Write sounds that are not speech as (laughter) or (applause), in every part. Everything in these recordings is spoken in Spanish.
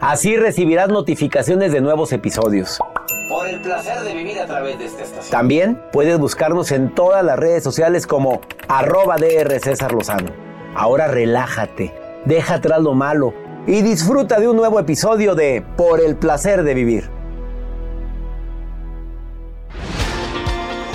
Así recibirás notificaciones de nuevos episodios. Por el placer de vivir a través de esta estación. También puedes buscarnos en todas las redes sociales como arroba DR César Lozano. Ahora relájate, deja atrás lo malo y disfruta de un nuevo episodio de Por el placer de vivir.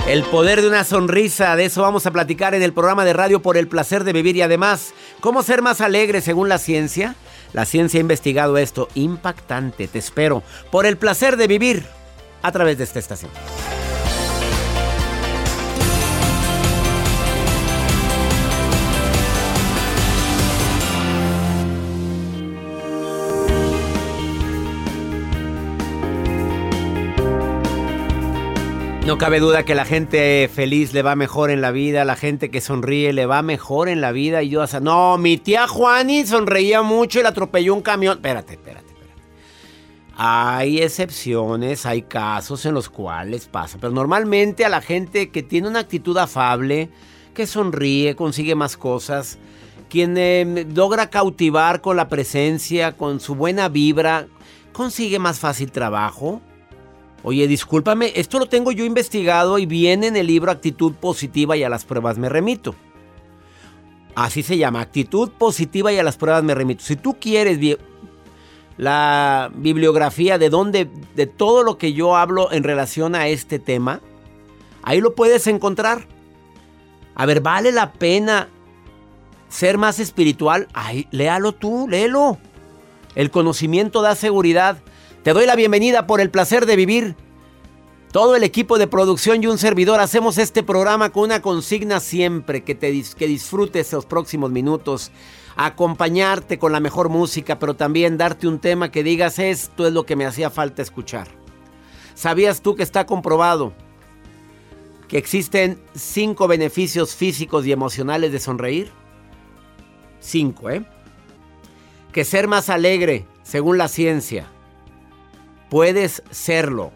El poder de una sonrisa, de eso vamos a platicar en el programa de radio Por el placer de vivir y además, ¿cómo ser más alegre según la ciencia? La ciencia ha investigado esto, impactante, te espero, por el placer de vivir a través de esta estación. No cabe duda que la gente feliz le va mejor en la vida, la gente que sonríe le va mejor en la vida. Y yo, o no, mi tía Juani sonreía mucho y le atropelló un camión. Espérate, espérate, espérate. Hay excepciones, hay casos en los cuales pasa, pero normalmente a la gente que tiene una actitud afable, que sonríe, consigue más cosas, quien eh, logra cautivar con la presencia, con su buena vibra, consigue más fácil trabajo Oye, discúlpame, esto lo tengo yo investigado y viene en el libro Actitud Positiva y a las pruebas me remito. Así se llama, Actitud Positiva y a las pruebas me remito. Si tú quieres la bibliografía de donde de todo lo que yo hablo en relación a este tema, ahí lo puedes encontrar. A ver, vale la pena ser más espiritual. Ay, léalo tú, léelo. El conocimiento da seguridad. Te doy la bienvenida por el placer de vivir. Todo el equipo de producción y un servidor hacemos este programa con una consigna siempre, que, te, que disfrutes los próximos minutos, acompañarte con la mejor música, pero también darte un tema que digas esto es lo que me hacía falta escuchar. ¿Sabías tú que está comprobado que existen cinco beneficios físicos y emocionales de sonreír? Cinco, ¿eh? Que ser más alegre, según la ciencia puedes serlo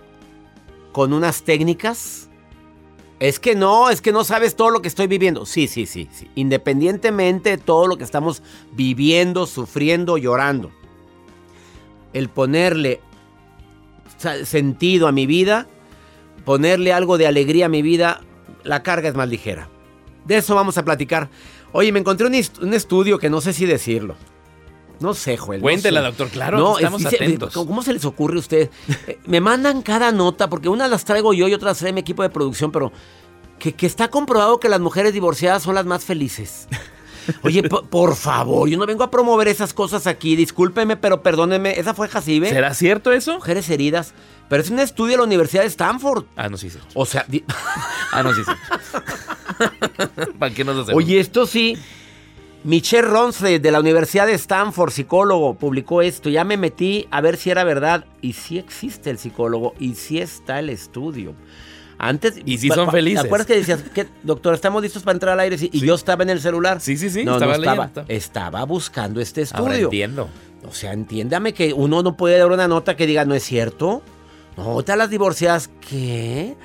con unas técnicas. Es que no, es que no sabes todo lo que estoy viviendo. Sí, sí, sí, sí. Independientemente de todo lo que estamos viviendo, sufriendo, llorando. El ponerle sentido a mi vida, ponerle algo de alegría a mi vida, la carga es más ligera. De eso vamos a platicar. Oye, me encontré un, estudio que no sé si decirlo. No sé, Joel. Cuéntela, doctor, claro, estamos atentos. ¿Cómo se les ocurre a usted? Eh, me mandan cada nota, porque unas las traigo yo y otras trae mi equipo de producción, pero que, que está comprobado que las mujeres divorciadas son las más felices. Oye, por favor, yo no vengo a promover esas cosas aquí. Discúlpeme, pero perdóneme. ¿Esa fue Jacibe? ¿Será cierto eso? Mujeres heridas. Pero es un estudio de la Universidad de Stanford. Ah, no, sí, sí. O sea... (laughs) ah, no, sí, sí. (laughs) ¿Para qué nos hacemos? Oye, esto sí... Michelle Ronsley de la Universidad de Stanford, psicólogo, publicó esto. Ya me metí a ver si era verdad. Y sí existe el psicólogo. Y sí está el estudio. Antes. Y sí son felices. ¿Te acuerdas que decías, que, doctor, estamos listos para entrar al aire? Y yo estaba en el celular. Sí, sí, sí. No, estaba, no estaba, estaba buscando este estudio. Ahora entiendo. O sea, entiéndame que uno no puede dar una nota que diga, no es cierto. No, te las divorciadas, ¿qué?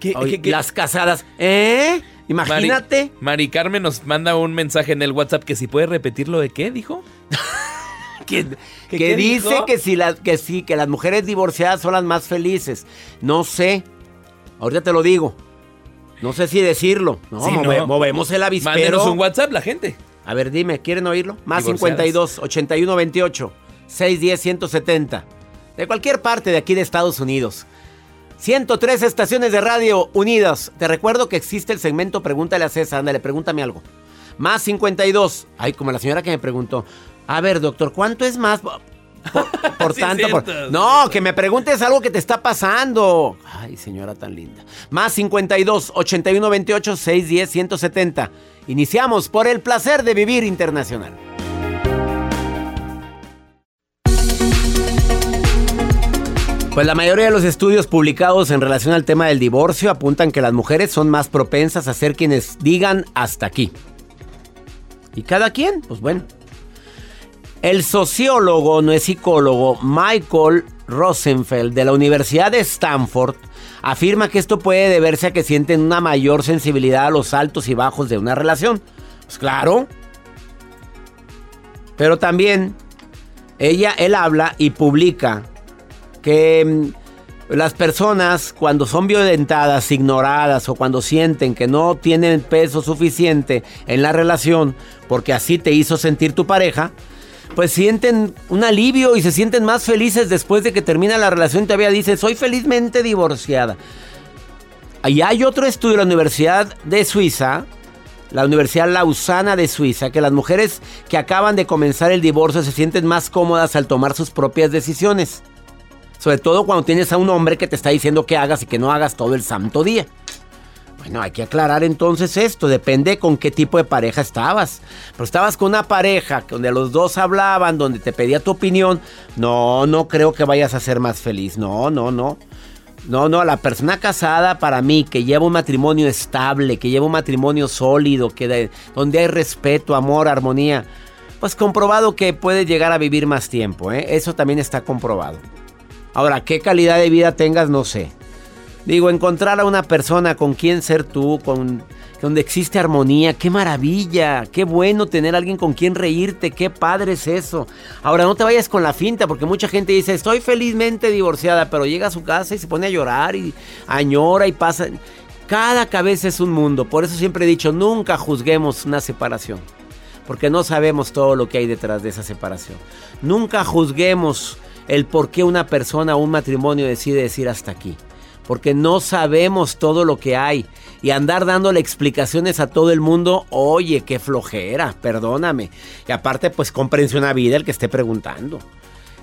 ¿Qué, Las casadas, ¿eh? Imagínate. Mari, Carmen nos manda un mensaje en el WhatsApp que si puede repetir lo de qué, dijo. (laughs) que, que dice que, si las, que sí, que las mujeres divorciadas son las más felices. No sé. Ahorita te lo digo. No sé si decirlo. No, movemos el avispero. Mándenos un WhatsApp la gente. A ver, dime, ¿quieren oírlo? Más 52 81 28 610 170. De cualquier parte de aquí de Estados Unidos. 103 estaciones de radio unidas. Te recuerdo que existe el segmento Pregúntale a César. Ándale, pregúntame algo. Más 52. Ay, como la señora que me preguntó. A ver, doctor, ¿cuánto es más? Por, (laughs) tanto, no, que me preguntes algo que te está pasando. Ay, señora tan linda. Más 52 81 28 610 170. Iniciamos por el placer de vivir internacional. Pues la mayoría de los estudios publicados en relación al tema del divorcio apuntan que las mujeres son más propensas a ser quienes digan hasta aquí. ¿Y cada quien? Pues bueno, el sociólogo, no es psicólogo, Michael Rosenfeld de la Universidad de Stanford afirma que esto puede deberse a que sienten una mayor sensibilidad a los altos y bajos de una relación. Pues claro. Pero también ella, él habla y publica que mm, las personas cuando son violentadas, ignoradas o cuando sienten que no tienen peso suficiente en la relación porque así te hizo sentir tu pareja, pues sienten un alivio y se sienten más felices después de que termina la relación y todavía dice, soy felizmente divorciada. Y hay otro estudio de la Universidad de Suiza, la Universidad Lausana de Suiza, que las mujeres que acaban de comenzar el divorcio se sienten más cómodas al tomar sus propias decisiones. Sobre todo cuando tienes a un hombre que te está diciendo que hagas y que no hagas todo el santo día. Bueno, hay que aclarar entonces esto, depende con qué tipo de pareja estabas. Pero estabas con una pareja donde los dos hablaban, donde te pedía tu opinión, no, no creo que vayas a ser más feliz, no, no, no. No, no, la persona casada para mí, que lleva un matrimonio estable, que lleva un matrimonio sólido, que donde hay respeto, amor, armonía, pues comprobado que puede llegar a vivir más tiempo, ¿eh? eso también está comprobado. Ahora, qué calidad de vida tengas, no sé. Digo, encontrar a una persona con quien ser tú, con donde existe armonía, qué maravilla, qué bueno tener a alguien con quien reírte, qué padre es eso. Ahora no te vayas con la finta, porque mucha gente dice, estoy felizmente divorciada, pero llega a su casa y se pone a llorar y añora y pasa. Cada cabeza es un mundo, por eso siempre he dicho, nunca juzguemos una separación, porque no sabemos todo lo que hay detrás de esa separación. Nunca juzguemos el por qué una persona o un matrimonio decide decir hasta aquí porque no sabemos todo lo que hay. Y andar dándole explicaciones a todo el mundo, oye, qué flojera, perdóname. Y aparte, pues comprensión a vida el que esté preguntando.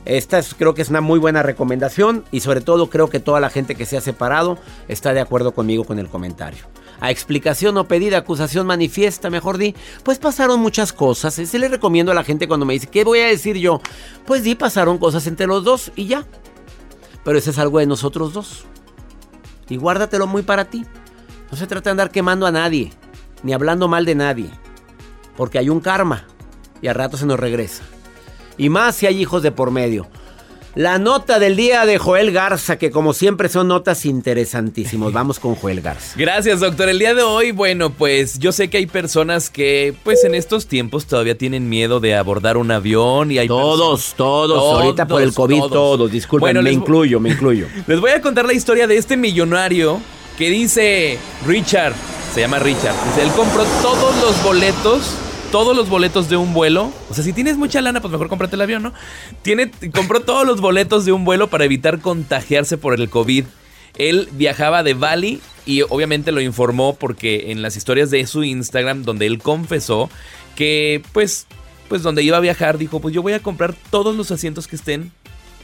Esta creo que es una muy buena recomendación y sobre todo creo que toda la gente que se ha separado está de acuerdo conmigo con el comentario. A explicación o pedida, acusación manifiesta, mejor di, pues pasaron muchas cosas. Se le recomiendo a la gente cuando me dice, ¿qué voy a decir yo? Pues di, pasaron cosas entre los dos y ya. Pero eso es algo de nosotros dos y guárdatelo muy para ti. No se trata de andar quemando a nadie, ni hablando mal de nadie, porque hay un karma y a rato se nos regresa. Y más si hay hijos de por medio. La nota del día de Joel Garza, que como siempre son notas interesantísimos. (laughs) Vamos con Joel Garza. Gracias, doctor. El día de hoy, bueno, pues yo sé que hay personas que, pues en estos tiempos todavía tienen miedo de abordar un avión y hay todos, todos, ahorita por el COVID todos, disculpen, me incluyo, me incluyo. (laughs) Les voy a contar la historia de este millonario que dice Richard, se llama Richard, dice, él compró todos los boletos todos los boletos de un vuelo. O sea, si tienes mucha lana, pues mejor cómprate el avión, ¿no? Tiene, compró todos los boletos de un vuelo para evitar contagiarse por el COVID. Él viajaba de Bali y obviamente lo informó porque en las historias de su Instagram donde él confesó que pues pues donde iba a viajar dijo, pues yo voy a comprar todos los asientos que estén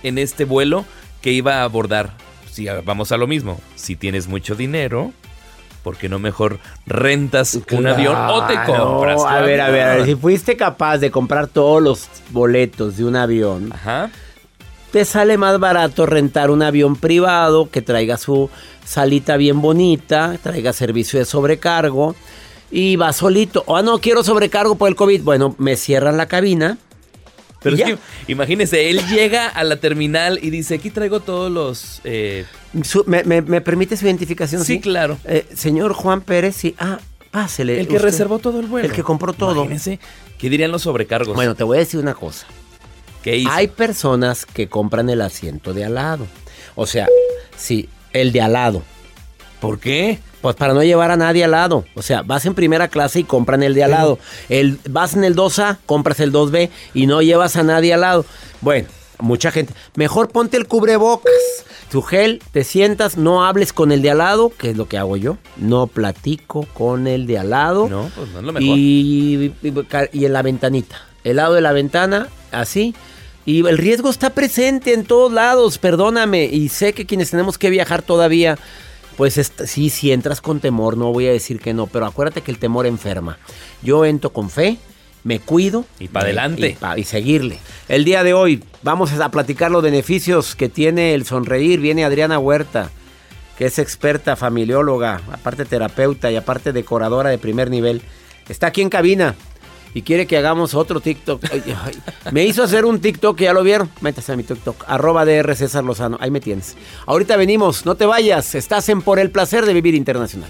en este vuelo que iba a abordar. Si vamos a lo mismo, si tienes mucho dinero, ¿por qué no mejor rentas un avión o te Claro. compras? A ver, a ver, a ver, si fuiste capaz de comprar todos los boletos de un avión, Ajá. te sale más barato rentar un avión privado que traiga su salita bien bonita, traiga servicio de sobrecargo y va solito. O ah, no quiero sobrecargo por el COVID. Bueno, me cierran la cabina. (laughs) Pero es que, imagínese, él llega a la terminal y dice, aquí traigo todos los... eh, Su- me, me- me permite su identificación? Sí, claro. Eh, señor Juan Pérez, sí. Ah, pásele. el que usted. reservó todo el vuelo. El que compró todo. Imagínese, ¿qué dirían los sobrecargos? Bueno, te voy a decir una cosa. ¿qué hizo? Hay personas que compran el asiento de al lado. O sea, sí, el de al lado. ¿Por qué? Pues para no llevar a nadie al lado. O sea, vas en primera clase y compran el de al lado. El, vas en el 2A, compras el 2B y no llevas a nadie al lado. Bueno, mucha gente. Mejor ponte el cubrebocas. Tu gel, te sientas, no hables con el de al lado, que es lo que hago yo. No platico con el de al lado. No, pues no es lo mejor. Y, y, y en la ventanita. El lado de la ventana, así. Y el riesgo está presente en todos lados, perdóname. Y sé que quienes tenemos que viajar todavía, pues sí, si entras con temor, no voy a decir que no, pero acuérdate que el temor enferma. Yo entro con fe, me cuido. Y pa' me- adelante. Y, pa- y seguirle. El día de hoy vamos a platicar los beneficios que tiene el sonreír. Viene Adriana Huerta que es experta familióloga, aparte terapeuta y aparte decoradora de primer nivel. Está aquí en cabina y quiere que hagamos otro TikTok. Me hizo hacer un TikTok, ya lo vieron. Métase a mi TikTok, arroba DR César Lozano. Ahí me tienes. Ahorita venimos, no te vayas. Estás en Por el Placer de Vivir Internacional.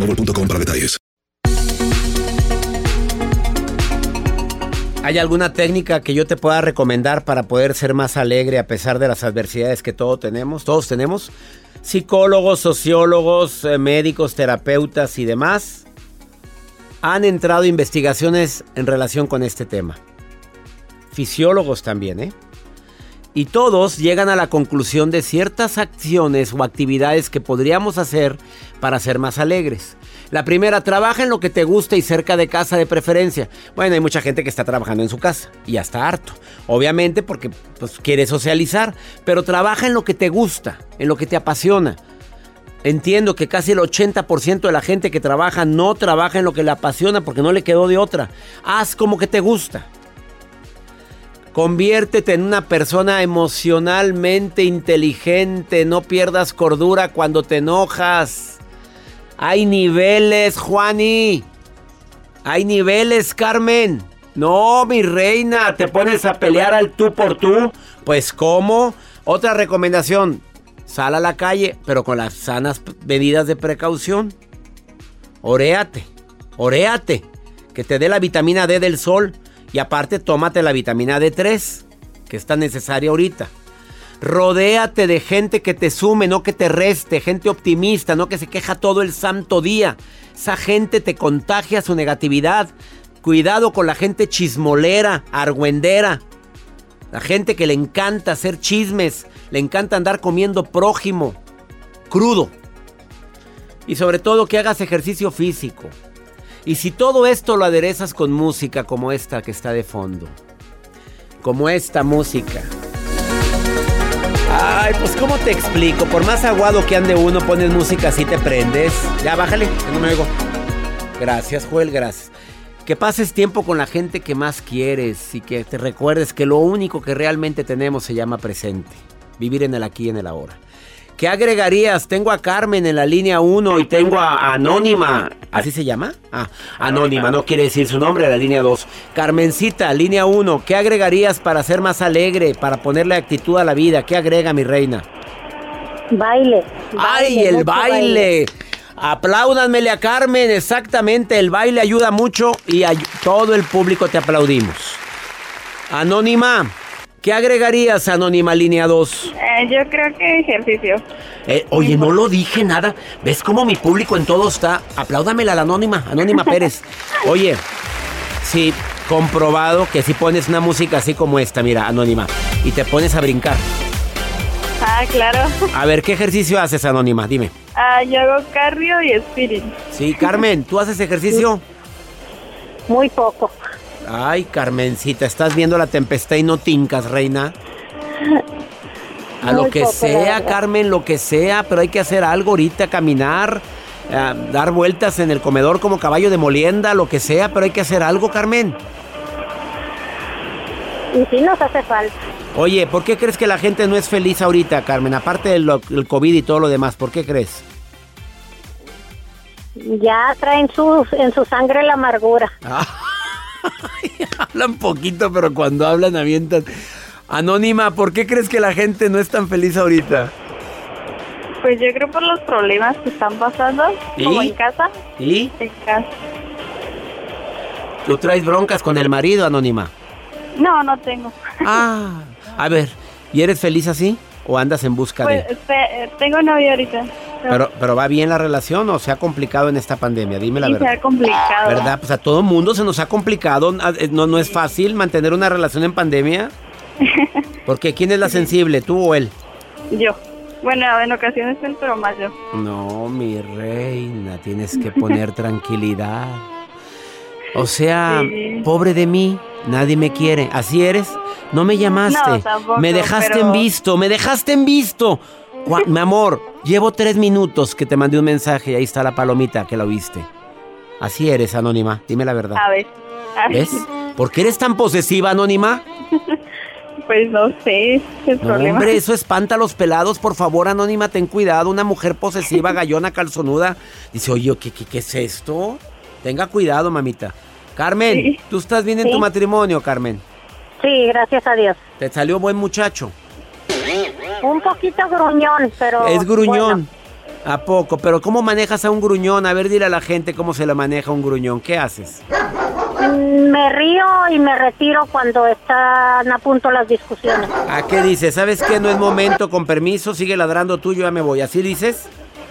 boostmobile.com para detalles. ¿Hay alguna técnica que yo te pueda recomendar para poder ser más alegre a pesar de las adversidades que todos tenemos? Todos tenemos. Psicólogos, sociólogos, eh, médicos, terapeutas y demás han entrado investigaciones en relación con este tema. Fisiólogos también, ¿eh? Y todos llegan a la conclusión de ciertas acciones o actividades que podríamos hacer para ser más alegres. La primera, trabaja en lo que te gusta y cerca de casa de preferencia. Bueno, hay mucha gente que está trabajando en su casa y ya está harto. Obviamente porque pues, quiere socializar, pero trabaja en lo que te gusta, en lo que te apasiona. Entiendo que casi el 80% de la gente que trabaja no trabaja en lo que le apasiona porque no le quedó de otra. Haz como que te gusta. Conviértete en una persona emocionalmente inteligente. No pierdas cordura cuando te enojas. Hay niveles, Juani. Hay niveles, Carmen. No, mi reina, te pones a pelear al tú por tú. Pues ¿cómo? Otra recomendación. Sal a la calle, pero con las sanas medidas de precaución. Oréate, oréate. Que te dé la vitamina D del sol. Y aparte, tómate la vitamina D3, que es tan necesaria ahorita. Rodéate de gente que te sume, no que te reste, gente optimista, no que se queja todo el santo día. Esa gente te contagia su negatividad. Cuidado con la gente chismolera, argüendera. La gente que le encanta hacer chismes, le encanta andar comiendo prójimo, crudo. Y sobre todo que hagas ejercicio físico. Y si todo esto lo aderezas con música como esta que está de fondo. Como esta música. Ay, pues ¿cómo te explico? Por más aguado que ande uno, pones música así te prendes. Ya, bájale, que no me oigo. Gracias, Joel, gracias. Que pases tiempo con la gente que más quieres y que te recuerdes que lo único que realmente tenemos se llama presente. Vivir en el aquí y en el ahora. ¿Qué agregarías? Tengo a Carmen en la línea 1 y tengo a Anónima. ¿Así se llama? Ah, Anónima, no quiere decir su nombre, la línea 2. Carmencita, línea 1. ¿Qué agregarías para ser más alegre, para ponerle actitud a la vida? ¿Qué agrega mi reina? Baile. ¡Ay, baile, el mucho baile! Apláudanmele a Carmen, exactamente. El baile ayuda mucho y ay- todo el público te aplaudimos. Anónima, ¿qué agregarías, Anónima, línea 2? Eh, yo creo que ejercicio. Eh, oye, no lo dije nada. ¿Ves cómo mi público en todo está? Apláudamela a la Anónima, Anónima Pérez. (laughs) Oye, sí, comprobado que si pones una música así como esta, mira, Anónima, y te pones a brincar. Ah, claro. A ver, ¿qué ejercicio haces, Anónima? Dime. Ah, yo hago cardio y spirit. Sí, Carmen, ¿tú haces ejercicio? Muy poco. Ay, Carmencita, estás viendo la tempestad y no tincas, reina. A lo que sea. Carmen, lo que sea, pero hay que hacer algo ahorita, caminar, eh, dar vueltas en el comedor como caballo de molienda, lo que sea, pero hay que hacer algo, Carmen. Y sí nos hace falta. Oye, ¿por qué crees que la gente no es feliz ahorita, Carmen? Aparte del el COVID y todo lo demás, ¿por qué crees? Ya traen su, en su sangre la amargura. Hablan poquito, pero cuando hablan avientan. Anónima, ¿por qué crees que la gente no es tan feliz ahorita? Pues yo creo por los problemas que están pasando, ¿Y? como en casa. ¿Y? En casa. ¿Tú traes broncas con el marido, Anónima? No, no tengo. Ah, a ver, ¿y eres feliz así? ¿O andas en busca Pues de...? eh, tengo novio ahorita. Pero, pero ¿va bien la relación o se ha complicado en esta pandemia? Dime la Sí, se verdad. ha complicado. ¿Verdad? Pues a todo mundo se nos ha complicado. Ah, eh, No, no es fácil mantener una relación en pandemia. (laughs) Porque ¿quién es la sensible, tú o él? Yo. Bueno, en ocasiones él, pero más yo. No, mi reina, tienes que poner (laughs) tranquilidad. O sea, Sí. pobre de mí, nadie me quiere. ¿Así eres? No me llamaste. No, tampoco, me dejaste pero- en visto, me dejaste en visto. Mi amor, llevo tres minutos que te mandé un mensaje y ahí está la palomita que la oíste. Así eres, Anónima, dime la verdad. A ver. A ver. ¿Ves? ¿Por qué eres tan posesiva, Anónima? (laughs) Pues no sé, es el No, problema. hombre, eso espanta a los pelados. Por favor, Anónima, ten cuidado. Una mujer posesiva, (laughs) gallona, calzonuda. Dice, oye, ¿qué, qué, qué es esto? Tenga cuidado, mamita. Carmen, Sí. ¿tú estás bien en tu matrimonio, Carmen? Sí, gracias a Dios. ¿Te salió buen muchacho? Un poquito gruñón, pero. es gruñón. bueno. ¿A poco? Pero ¿cómo manejas a un gruñón? A ver, dile a la gente cómo se le maneja un gruñón. ¿Qué haces? Mm, Me río y me retiro cuando están a punto las discusiones. ¿A qué dices? ¿Sabes qué? No es momento, con permiso, sigue ladrando tú, yo ya me voy. ¿Así dices?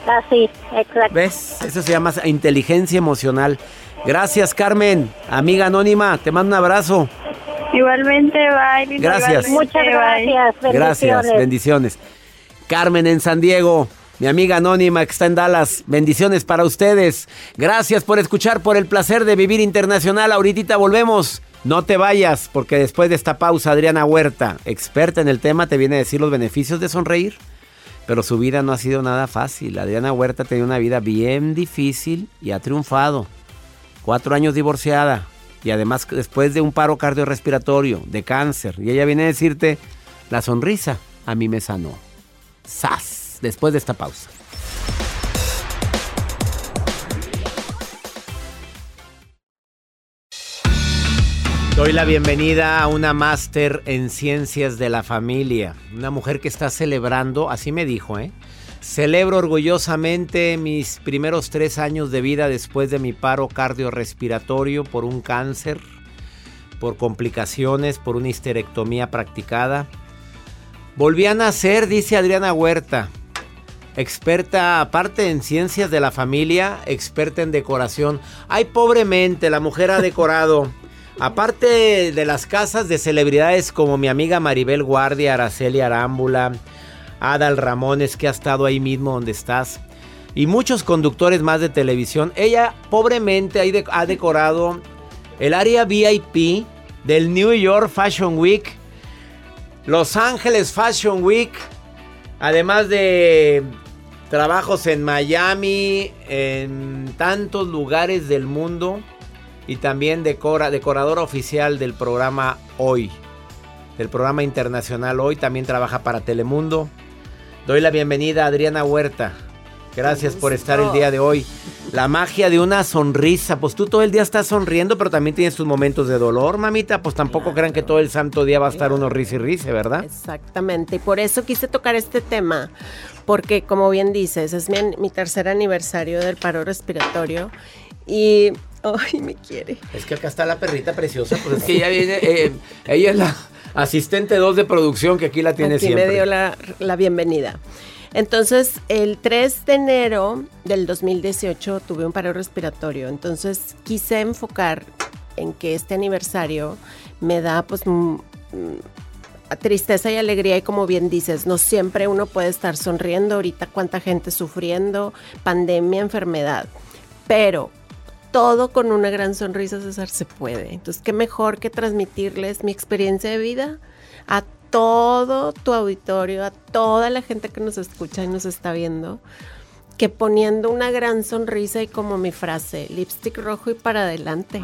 Así, exacto. ¿Ves? Eso se llama inteligencia emocional. Gracias, Carmen. Amiga anónima, te mando un abrazo. Igualmente, bye. Gracias. igualmente, Muchas bye. gracias. Gracias, Bendiciones. bendiciones. Carmen en San Diego, mi amiga anónima que está en Dallas. Bendiciones para ustedes. Gracias por escuchar, por el placer de vivir internacional. Ahorita volvemos. No te vayas, porque después de esta pausa, Adriana Huerta, experta en el tema, te viene a decir los beneficios de sonreír. Pero su vida no ha sido nada fácil. Adriana Huerta tenía una vida bien difícil y ha triunfado. Cuatro años divorciada. Y además después de un paro cardiorrespiratorio, de cáncer. Y ella viene a decirte, la sonrisa a mí me sanó. ¡Sas! Después de esta pausa. Doy la bienvenida a una máster en ciencias de la familia. Una mujer que está celebrando, así me dijo, ¿eh? Celebro orgullosamente mis primeros tres años de vida después de mi paro cardiorrespiratorio por un cáncer, por complicaciones, por una histerectomía practicada. Volví a nacer, dice Adriana Huerta, experta aparte en ciencias de la familia, experta en decoración. Ay, pobremente, la mujer ha (laughs) decorado Aparte de las casas de celebridades como mi amiga Maribel Guardia, Araceli Arámbula, Adal Ramones, que ha estado ahí mismo donde estás, y muchos conductores más de televisión, ella pobremente ha decorado el área VIP del New York Fashion Week, Los Ángeles Fashion Week, además de trabajos en Miami, en tantos lugares del mundo y también decora, decoradora oficial del programa Hoy, del programa internacional Hoy, también trabaja para Telemundo. Doy la bienvenida a Adriana Huerta. Gracias por estar el día de hoy. La magia de una sonrisa. Pues tú todo el día estás sonriendo, pero también tienes tus momentos de dolor, mamita. Pues tampoco crean que todo el santo día va a estar uno risa y risa, ¿verdad? Exactamente. Y por eso quise tocar este tema. Porque, como bien dices, es mi, tercer aniversario del paro respiratorio. Y. ¡Ay, me quiere! Es que acá está la perrita preciosa. Pues es que (laughs) ella viene. Eh, ella es la asistente 2 de producción que aquí la tiene aquí siempre. me dio la, la bienvenida. Entonces, el 3 de enero del 2018 tuve un paro respiratorio. Entonces, quise enfocar en que este aniversario me da pues tristeza y alegría y como bien dices, no siempre uno puede estar sonriendo. Ahorita cuánta gente sufriendo, pandemia, enfermedad. Pero todo con una gran sonrisa, César, se puede. Entonces, qué mejor que transmitirles mi experiencia de vida a todo tu auditorio, a toda la gente que nos escucha y nos está viendo, que poniendo una gran sonrisa y como mi frase, lipstick rojo y para adelante.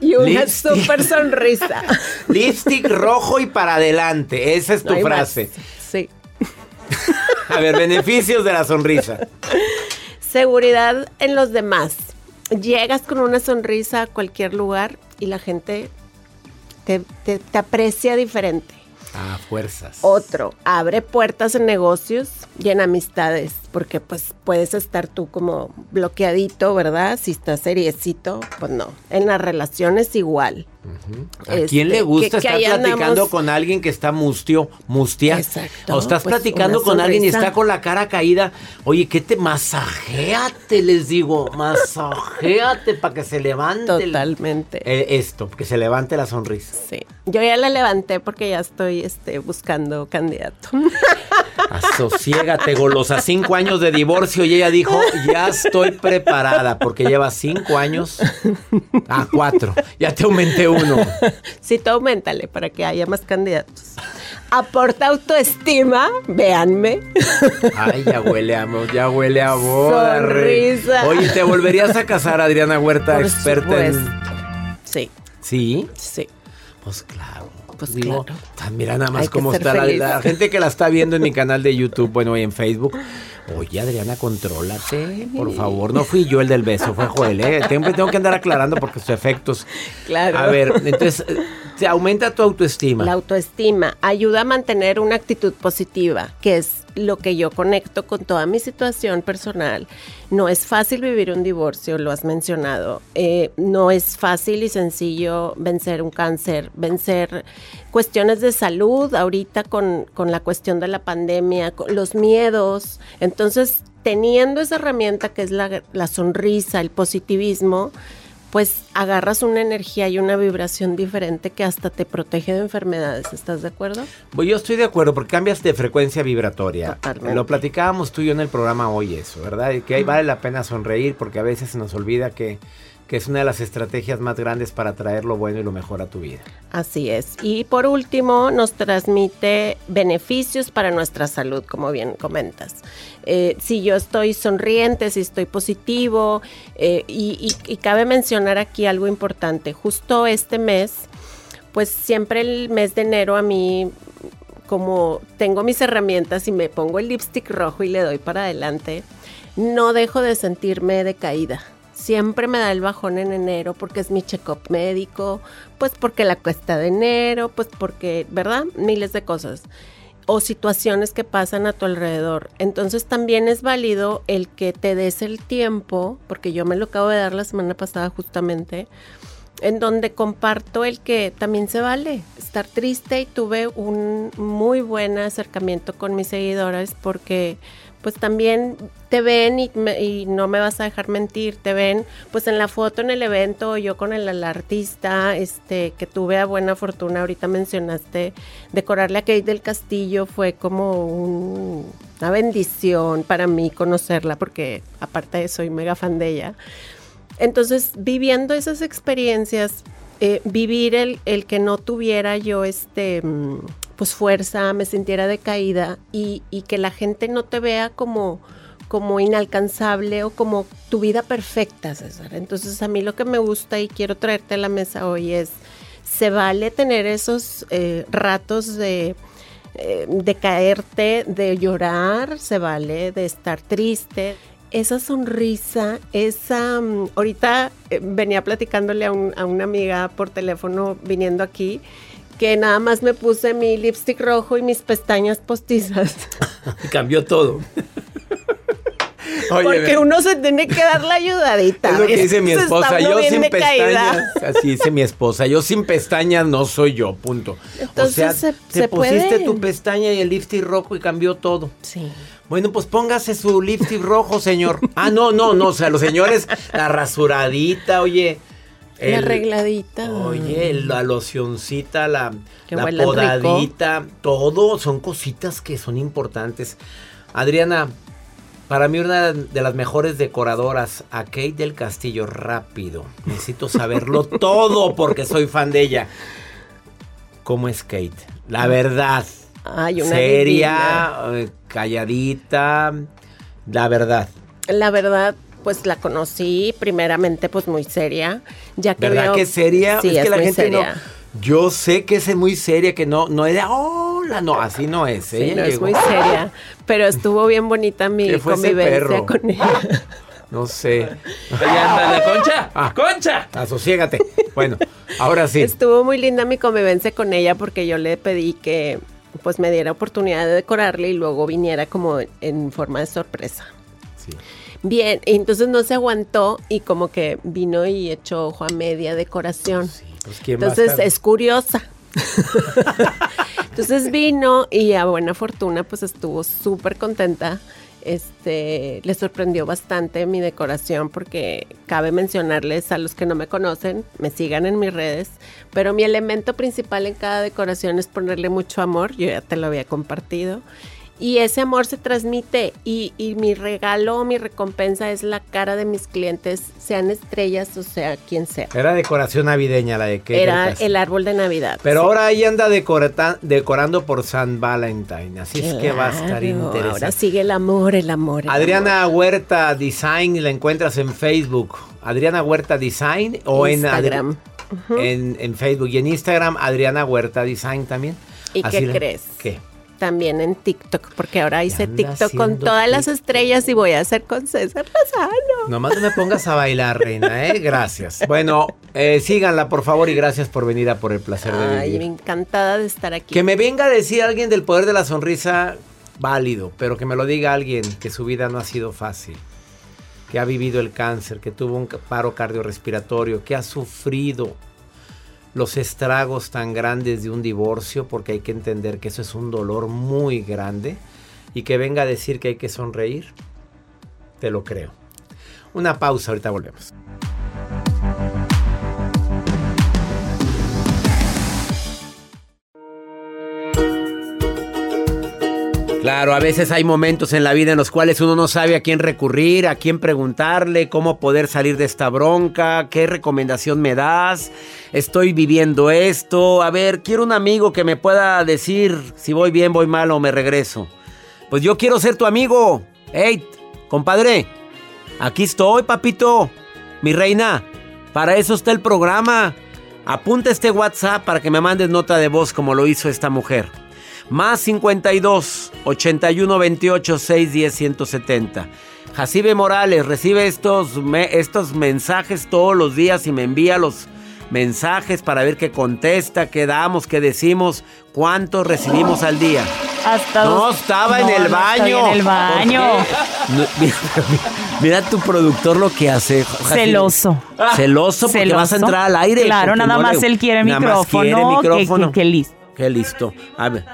Y una super sonrisa. (laughs) lipstick rojo y para adelante, esa es tu frase. Sí. (laughs) a ver, beneficios de la sonrisa. Seguridad en los demás. Llegas con una sonrisa a cualquier lugar y la gente te aprecia diferente. Ah, fuerzas. Otro, abre puertas en negocios y en amistades, porque pues puedes estar tú como bloqueadito, ¿verdad? Si estás seriecito, pues no. En las relaciones igual. ¿A quién le este, gusta estar platicando con alguien que está mustio, mustia? Exacto. O estás pues, platicando con alguien y está con la cara caída. Oye, ¿qué te masajéate? Les digo, masajéate para que se levante. Totalmente. esto, que se levante la sonrisa. Sí. Yo ya la levanté porque ya estoy este, buscando candidato. (laughs) Asociégate, golosa. Cinco años de divorcio y ella dijo, ya estoy preparada porque lleva cinco años a cuatro. Ya te aumenté uno. Sí, tú aumentale para que haya más candidatos. Aporta autoestima, véanme. Ay, ya huele a ya huele a boda. Sonrisa. Oye, ¿te volverías a casar, Adriana Huerta, experta en. Sí. ¿Sí? Sí. Pues claro. Pues claro. Mira nada más cómo está la, gente que la está viendo en mi canal de YouTube, bueno, y en Facebook. Oye, Adriana, contrólate, por favor. No fui yo el del beso, fue Joel, ¿eh? Tengo, tengo que andar aclarando porque sus efectos. Claro. A ver, entonces, se aumenta tu autoestima. La autoestima ayuda a mantener una actitud positiva, que es lo que yo conecto con toda mi situación personal. No es fácil vivir un divorcio, lo has mencionado. Eh, no es fácil y sencillo vencer un cáncer, vencer cuestiones de salud ahorita con, con la cuestión de la pandemia, con los miedos. Entonces, teniendo esa herramienta que es la, la sonrisa, el positivismo, pues agarras una energía y una vibración diferente que hasta te protege de enfermedades. ¿Estás de acuerdo? Pues yo estoy de acuerdo porque cambias de frecuencia vibratoria. Lo platicábamos tú y yo en el programa hoy eso, ¿verdad? Y que ahí vale la pena sonreír porque a veces se nos olvida que que es una de las estrategias más grandes para traer lo bueno y lo mejor a tu vida. Así es. Y por último, nos transmite beneficios para nuestra salud, como bien comentas. Eh, si yo estoy sonriente, si estoy positivo, eh, y, y cabe mencionar aquí algo importante. Justo este mes, pues siempre el mes de enero a mí como tengo mis herramientas y me pongo el lipstick rojo y le doy para adelante, no dejo de sentirme decaída siempre me da el bajón en enero porque es mi check-up médico, pues porque la cuesta de enero, pues porque, ¿verdad? Miles de cosas. O situaciones que pasan a tu alrededor. Entonces también es válido el que te des el tiempo, porque yo me lo acabo de dar la semana pasada justamente, en donde comparto el que también se vale estar triste y tuve un muy buen acercamiento con mis seguidoras porque pues también te ven y, no me vas a dejar mentir, te ven pues en la foto en el evento, yo con el, artista, este, que tuve a buena fortuna, ahorita mencionaste, decorarle a Kate del Castillo fue como un- una bendición para mí conocerla, porque aparte de soy mega fan de ella. Entonces, viviendo esas experiencias, eh, vivir el, el que no tuviera yo este mm, pues fuerza, me sintiera decaída y, y que la gente no te vea como, como inalcanzable o como tu vida perfecta, César. Entonces a mí lo que me gusta y quiero traerte a la mesa hoy es, se vale tener esos eh, ratos de, eh, de caerte, de llorar, se vale de estar triste. Esa sonrisa, esa... mm, ahorita eh, venía platicándole a, a una amiga por teléfono viniendo aquí que nada más me puse mi lipstick rojo y mis pestañas postizas. (laughs) Cambió todo. Oye, porque uno se tiene que dar la ayudadita. Es lo que dice mi esposa. Yo sin pestañas. Así dice mi esposa. Yo sin pestañas no soy yo, punto. Entonces o sea, se- te se pusiste puede. tu pestaña y el lipstick rojo y cambió todo. Sí. Bueno, pues póngase su lipstick rojo, señor. Ah, no, no, no. O sea, los señores, la rasuradita, oye. La arregladita. Oye, la locioncita, la, podadita, todo son cositas que son importantes. Adriana, para mí una de las mejores decoradoras, a Kate del Castillo, rápido. Necesito saberlo (laughs) todo porque soy fan de ella. ¿Cómo es Kate? La verdad. Ay, una Seria, eh, calladita, la verdad. La verdad, pues la conocí primeramente pues muy seria, ya que ¿Verdad veo- que es seria? Sí, es que la muy gente seria. no. Yo sé que es muy seria, que no, no es de hola, no, así no es. Sí, Ella no, es muy seria, pero estuvo bien bonita mi (laughs) ¿Qué fue ese convivencia perro? con ella. (laughs) No sé. Ándale, Concha. (laughs) Ah. Concha. Asociégate. Bueno, ahora sí. Estuvo muy linda mi convivencia con ella porque yo le pedí que pues me diera oportunidad de decorarle y luego viniera como en forma de sorpresa. Sí. Bien, entonces no se aguantó y como que vino y echó ojo a media decoración. Pues, ¿quién va a Entonces es curiosa. (laughs) Entonces vino y a buena fortuna pues estuvo súper contenta. Este, le sorprendió bastante mi decoración porque cabe mencionarles a los que no me conocen, me sigan en mis redes, pero mi elemento principal en cada decoración es ponerle mucho amor, yo ya te lo había compartido, y ese amor se transmite y, y mi regalo, mi recompensa es la cara de mis clientes, sean estrellas o sea quien sea. Era decoración navideña la de del Era el árbol de Navidad. Pero ahora ella anda decorata- decorando por San Valentín. Así es que va a estar interesante. Ahora sigue el amor, el amor. el Adriana Huerta Design la encuentras en Facebook. Adriana Huerta Design o en Instagram. en, en Facebook y en Instagram Adriana Huerta Design también. ¿Y Así qué la- crees? ¿Qué? También en TikTok, porque ahora hice TikTok con todas las estrellas y voy a hacer con César Lozano. Nomás no me pongas a bailar, reina, ¿eh? Gracias. Bueno, eh, síganla, por favor, y gracias por venir a Por el Placer de Ay, Vivir. encantada de estar aquí. Que me venga a decir alguien del poder de la sonrisa, válido, pero que me lo diga alguien que su vida no ha sido fácil, que ha vivido el cáncer, que tuvo un paro cardiorrespiratorio, que ha sufrido los estragos tan grandes de un divorcio, porque hay que entender que eso es un dolor muy grande, y que venga a decir que hay que sonreír, te lo creo. Una pausa, ahorita volvemos. Claro, a veces hay momentos en la vida en los cuales uno no sabe a quién recurrir, a quién preguntarle, cómo poder salir de esta bronca, qué recomendación me das, estoy viviendo esto, a ver, quiero un amigo que me pueda decir si voy bien, voy mal o me regreso. Pues yo quiero ser tu amigo. Hey, compadre, aquí estoy, papito, mi reina, para eso está el programa. Apunta este WhatsApp para que me mandes nota de voz como lo hizo esta mujer. Más 52 81 28 610 170. Jacibe Morales recibe estos, me- estos mensajes todos los días y me envía los mensajes para ver qué contesta, qué damos, qué decimos, cuántos recibimos al día. Hasta No, estaba en el baño. en el ¿Por baño. No, (laughs) mira, mira tu productor lo que hace. Celoso. Celoso porque Celoso. vas a entrar al aire. Claro, nada más le- él quiere nada más micrófono, quiere que- micrófono. que- que listo. Qué listo. A ver.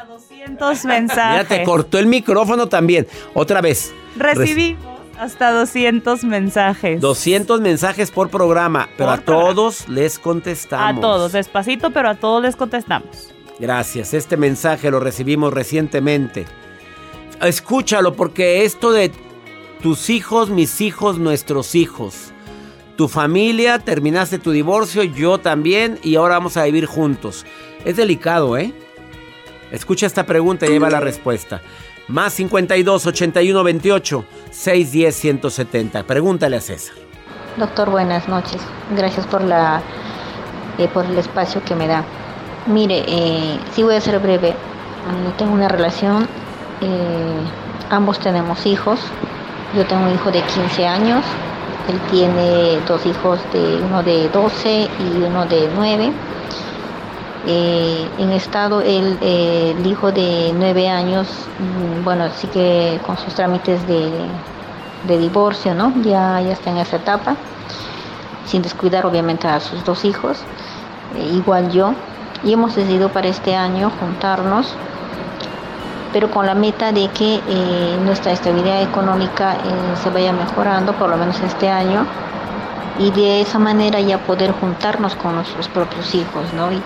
200 mensajes. (laughs) Mira, te cortó el micrófono también. Otra vez. Recibimos hasta 200 mensajes. 200 mensajes por programa, pero Por a todos les contestamos. A todos, despacito, pero a todos les contestamos. Gracias. Este mensaje lo recibimos recientemente. Escúchalo porque esto de tus hijos, mis hijos, nuestros hijos. Tu familia, terminaste tu divorcio, yo también y ahora vamos a vivir juntos. Es delicado, ¿eh? Escucha esta pregunta y lleva la respuesta. Más 52 81 28 610 170. Pregúntale a César. Doctor, buenas noches. Gracias por la eh, por el espacio que me da. Mire, eh, sí voy a ser breve. Mm, Tengo una relación, eh, ambos tenemos hijos. Yo tengo un hijo de 15 años, él tiene dos hijos, de uno de 12 y uno de 9. Eh, en estado, eh, el hijo de 9 años, mm, bueno, sigue con sus trámites de, divorcio, ¿no? Ya, ya está en esa etapa, sin descuidar obviamente a sus dos hijos, eh, igual yo. Y hemos decidido para este año juntarnos, pero con la meta de que nuestra estabilidad económica se vaya mejorando, por lo menos este año, y de esa manera ya poder juntarnos con nuestros propios hijos, ¿no? Y,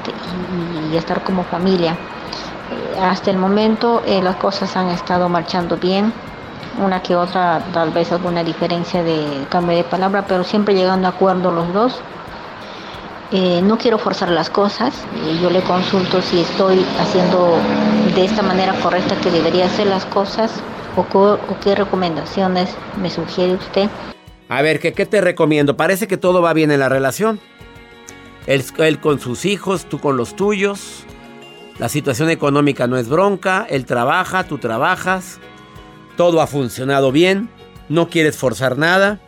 estar como familia. Eh, hasta el momento eh, las cosas han estado marchando bien, una que otra, tal vez alguna diferencia de cambio de palabra, pero siempre llegando a acuerdo los dos. Eh, no quiero forzar las cosas, yo le consulto si estoy haciendo de esta manera correcta que debería hacer las cosas o, co- o qué recomendaciones me sugiere usted. A ver, ¿qué, te recomiendo? Parece que todo va bien en la relación. Él, él con sus hijos, tú con los tuyos. La situación económica no es bronca. Él trabaja, tú trabajas. Todo ha funcionado bien. No quieres forzar nada.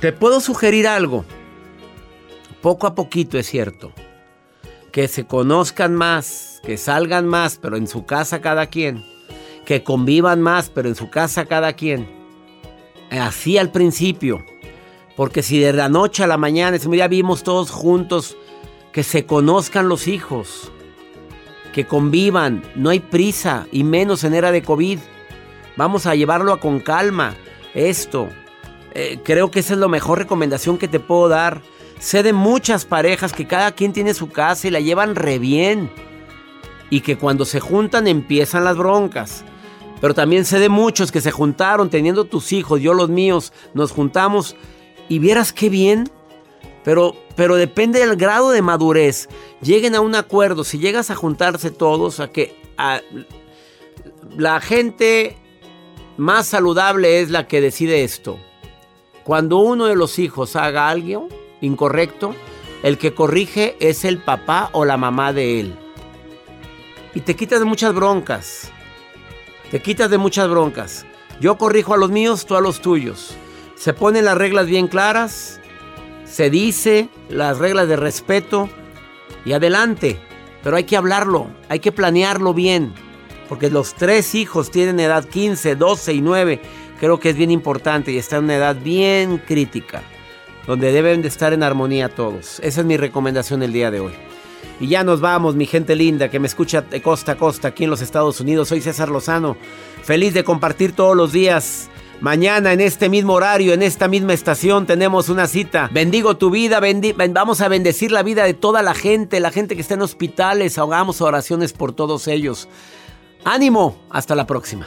Te puedo sugerir algo. Poco a poquito es cierto. Que se conozcan más, que salgan más, pero en su casa cada quien. Que convivan más, pero en su casa cada quien. Así al principio. Porque si de la noche a la mañana, si ya vimos todos juntos, que se conozcan los hijos, que convivan, no hay prisa, y menos en era de COVID. Vamos a llevarlo con calma. Esto, eh, creo que esa es la mejor recomendación que te puedo dar. Sé de muchas parejas que cada quien tiene su casa y la llevan re bien. Y que cuando se juntan empiezan las broncas. Pero también sé de muchos que se juntaron teniendo tus hijos, yo los míos, nos juntamos y vieras qué bien. Pero, pero depende del grado de madurez. Lleguen a un acuerdo. Si llegas a juntarse todos, a que la gente más saludable es la que decide esto. Cuando uno de los hijos haga algo incorrecto, el que corrige es el papá o la mamá de él. Y te quitas muchas broncas. Te quitas de muchas broncas. Yo corrijo a los míos, tú a los tuyos. Se ponen las reglas bien claras. Se dice las reglas de respeto. Y adelante. Pero hay que hablarlo. Hay que planearlo bien. Porque los tres hijos tienen edad 15, 12 y 9. Creo que es bien importante y están en una edad bien crítica. Donde deben de estar en armonía todos. Esa es mi recomendación el día de hoy. Y ya nos vamos, mi gente linda que me escucha de costa a costa aquí en los Estados Unidos. Soy César Lozano, feliz de compartir todos los días. Mañana en este mismo horario, en esta misma estación, tenemos una cita. Bendigo tu vida, vamos a bendecir la vida de toda la gente, la gente que está en hospitales. Hagamos oraciones por todos ellos. Ánimo, hasta la próxima.